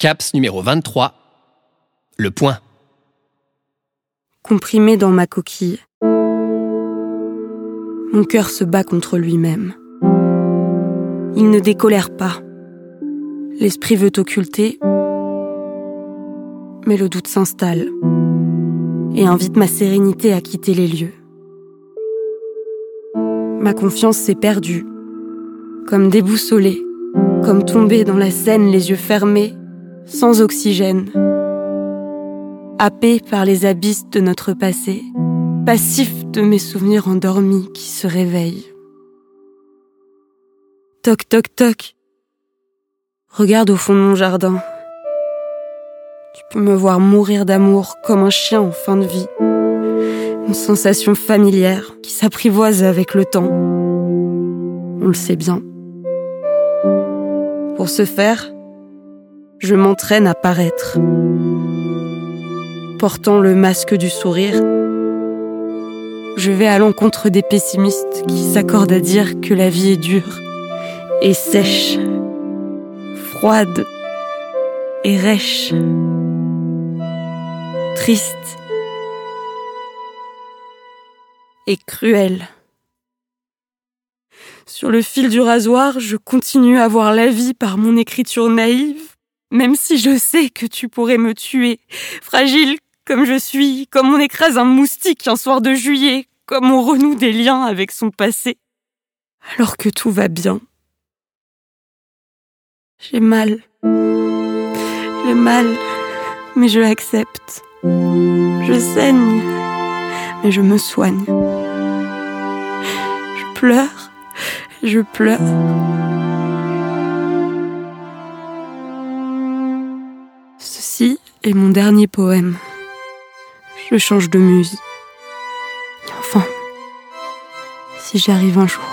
CAPS numéro 23. Le point. Comprimé dans ma coquille. Mon cœur se bat contre lui-même. Il ne décolère pas. L'esprit veut occulter, mais le doute s'installe et invite ma sérénité à quitter les lieux. Ma confiance s'est perdue, comme déboussolée, comme tombée dans la Seine les yeux fermés, sans oxygène, happé par les abysses de notre passé, passif de mes souvenirs endormis qui se réveillent. Toc toc toc. Regarde au fond de mon jardin. Tu peux me voir mourir d'amour comme un chien en fin de vie. Une sensation familière qui s'apprivoise avec le temps. On le sait bien. Pour ce faire, je m'entraîne à paraître. Portant le masque du sourire, je vais à l'encontre des pessimistes qui s'accordent à dire que la vie est dure et sèche, froide et rêche, triste et cruelle. Sur le fil du rasoir, je continue à voir la vie par mon écriture naïve, même si je sais que tu pourrais me tuer, fragile comme je suis, comme on écrase un moustique un soir de juillet, comme on renoue des liens avec son passé, alors que tout va bien. J'ai mal. J'ai mal, mais je accepte. Je saigne, mais je me soigne. Je pleure, je pleure. Ceci est mon dernier poème. Je change de muse. Enfin, si j'y arrive un jour.